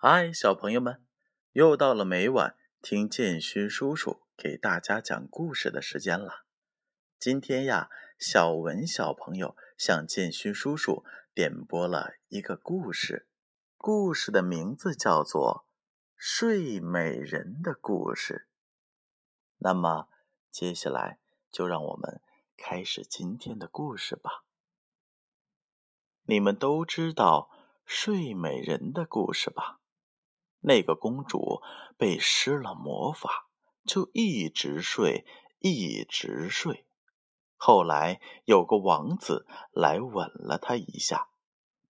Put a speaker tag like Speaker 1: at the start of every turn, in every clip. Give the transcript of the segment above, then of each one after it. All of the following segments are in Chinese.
Speaker 1: 嗨，小朋友们，又到了每晚听建勋叔叔给大家讲故事的时间了。今天呀，小文小朋友向建勋叔叔点播了一个故事，故事的名字叫做《睡美人的故事》。那么，接下来就让我们开始今天的故事吧。你们都知道睡美人的故事吧？那个公主被施了魔法，就一直睡，一直睡。后来有个王子来吻了她一下，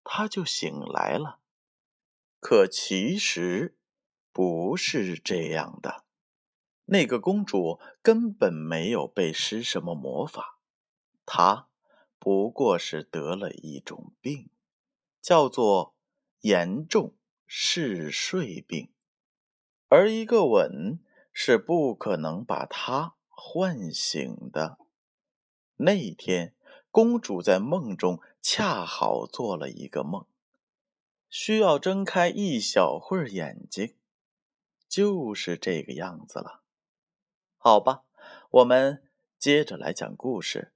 Speaker 1: 她就醒来了。可其实不是这样的，那个公主根本没有被施什么魔法，她不过是得了一种病，叫做严重。嗜睡病，而一个吻是不可能把他唤醒的。那天，公主在梦中恰好做了一个梦，需要睁开一小会儿眼睛，就是这个样子了。好吧，我们接着来讲故事。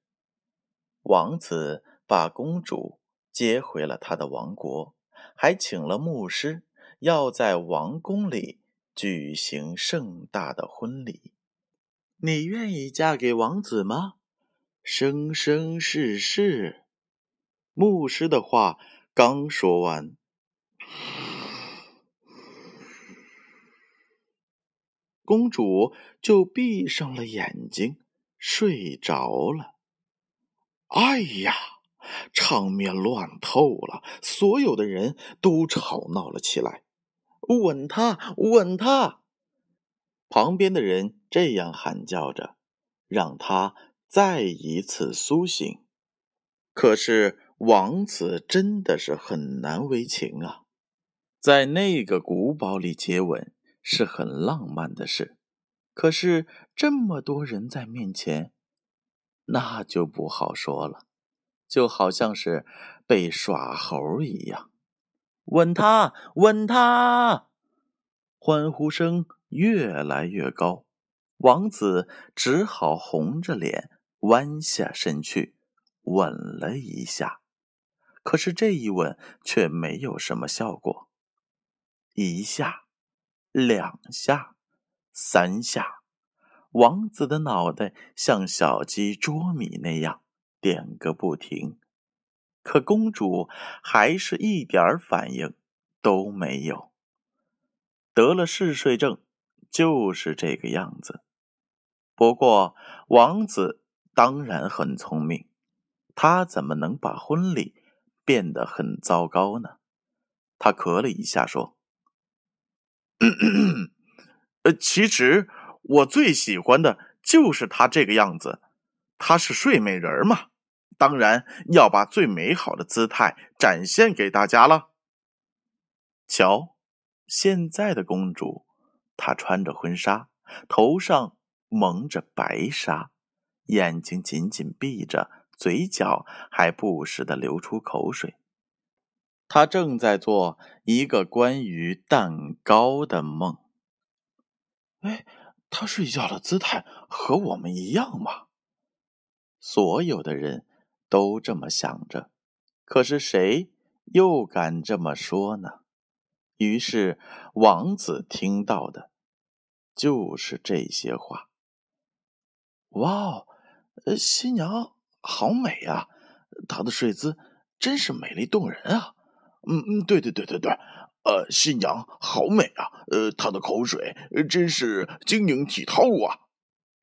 Speaker 1: 王子把公主接回了他的王国。还请了牧师，要在王宫里举行盛大的婚礼。你愿意嫁给王子吗？生生世世。牧师的话刚说完，公主就闭上了眼睛，睡着了。哎呀！场面乱透了，所有的人都吵闹了起来。吻他，吻他！旁边的人这样喊叫着，让他再一次苏醒。可是王子真的是很难为情啊！在那个古堡里接吻是很浪漫的事，可是这么多人在面前，那就不好说了。就好像是被耍猴一样，吻他，吻他！欢呼声越来越高，王子只好红着脸弯下身去吻了一下。可是这一吻却没有什么效果。一下，两下，三下，王子的脑袋像小鸡啄米那样。点个不停，可公主还是一点反应都没有。得了嗜睡症就是这个样子。不过王子当然很聪明，他怎么能把婚礼变得很糟糕呢？他咳了一下说：“呃，其实我最喜欢的就是她这个样子，她是睡美人嘛。”当然要把最美好的姿态展现给大家了。瞧，现在的公主，她穿着婚纱，头上蒙着白纱，眼睛紧紧闭着，嘴角还不时的流出口水。她正在做一个关于蛋糕的梦。哎，她睡觉的姿态和我们一样吗？所有的人。都这么想着，可是谁又敢这么说呢？于是王子听到的就是这些话。哇哦，新娘好美啊！她的睡姿真是美丽动人啊！嗯嗯，对对对对对，呃，新娘好美啊！呃，她的口水真是晶莹剔透啊！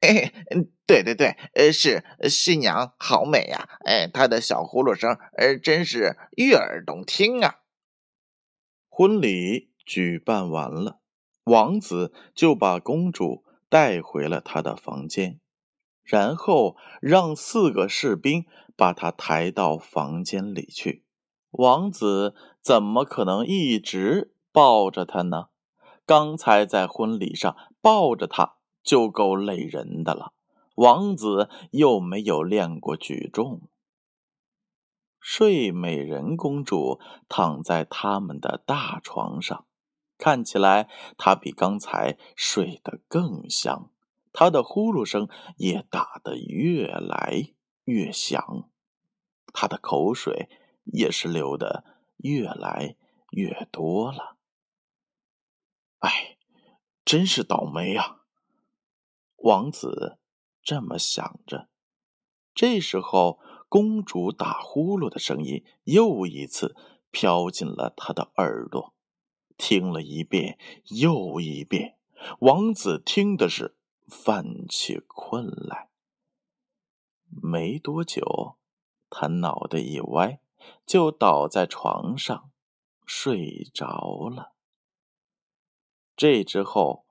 Speaker 2: 哎，对对对，呃，是新娘好美呀！哎，她的小呼噜声，呃，真是悦耳动听啊。
Speaker 1: 婚礼举办完了，王子就把公主带回了他的房间，然后让四个士兵把她抬到房间里去。王子怎么可能一直抱着她呢？刚才在婚礼上抱着她。就够累人的了。王子又没有练过举重。睡美人公主躺在他们的大床上，看起来她比刚才睡得更香，她的呼噜声也打得越来越响，她的口水也是流得越来越多了。哎，真是倒霉呀！王子这么想着。这时候，公主打呼噜的声音又一次飘进了他的耳朵。听了一遍又一遍，王子听的是犯起困来。没多久，他脑袋一歪，就倒在床上睡着了。这之后，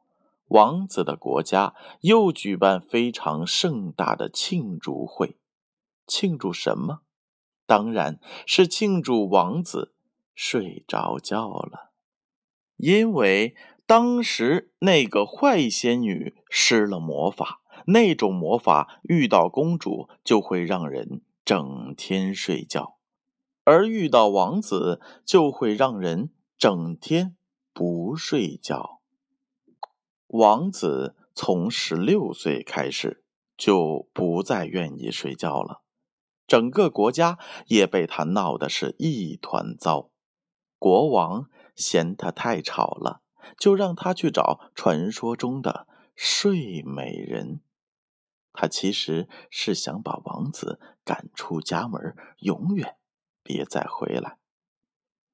Speaker 1: 王子的国家又举办非常盛大的庆祝会，庆祝什么？当然是庆祝王子睡着觉了。因为当时那个坏仙女施了魔法，那种魔法遇到公主就会让人整天睡觉，而遇到王子就会让人整天不睡觉。王子从十六岁开始就不再愿意睡觉了，整个国家也被他闹得是一团糟。国王。嫌他太吵了，就让他去找传说中的睡美人。他其实是想把王子赶出家门，永远别再回来。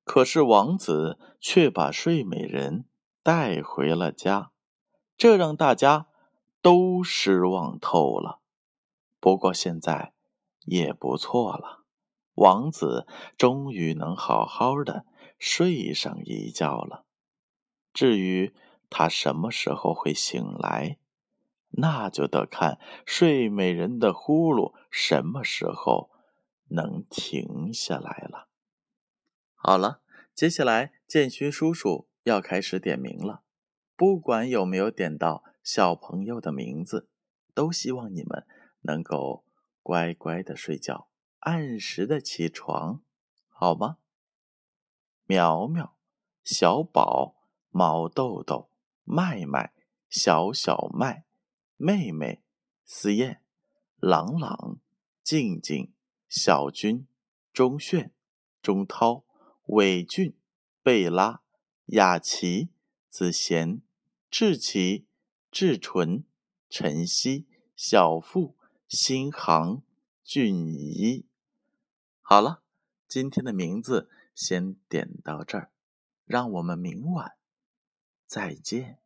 Speaker 1: 可是王子却把睡美人带回了家，这让大家都失望透了。不过现在也不错了，王子终于能好好的。睡上一觉了，至于他什么时候会醒来，那就得看睡美人的呼噜什么时候能停下来了。好了，接下来建勋叔叔要开始点名了，不管有没有点到小朋友的名字，都希望你们能够乖乖的睡觉，按时的起床，好吗？苗苗、小宝、毛豆豆、麦麦、小小麦、妹妹、思燕、朗朗、静静、小军、钟炫、钟涛、伟俊、贝拉、雅琪、子贤、志奇、志纯、晨曦、小富、新航、俊怡。好了，今天的名字。先点到这儿，让我们明晚再见。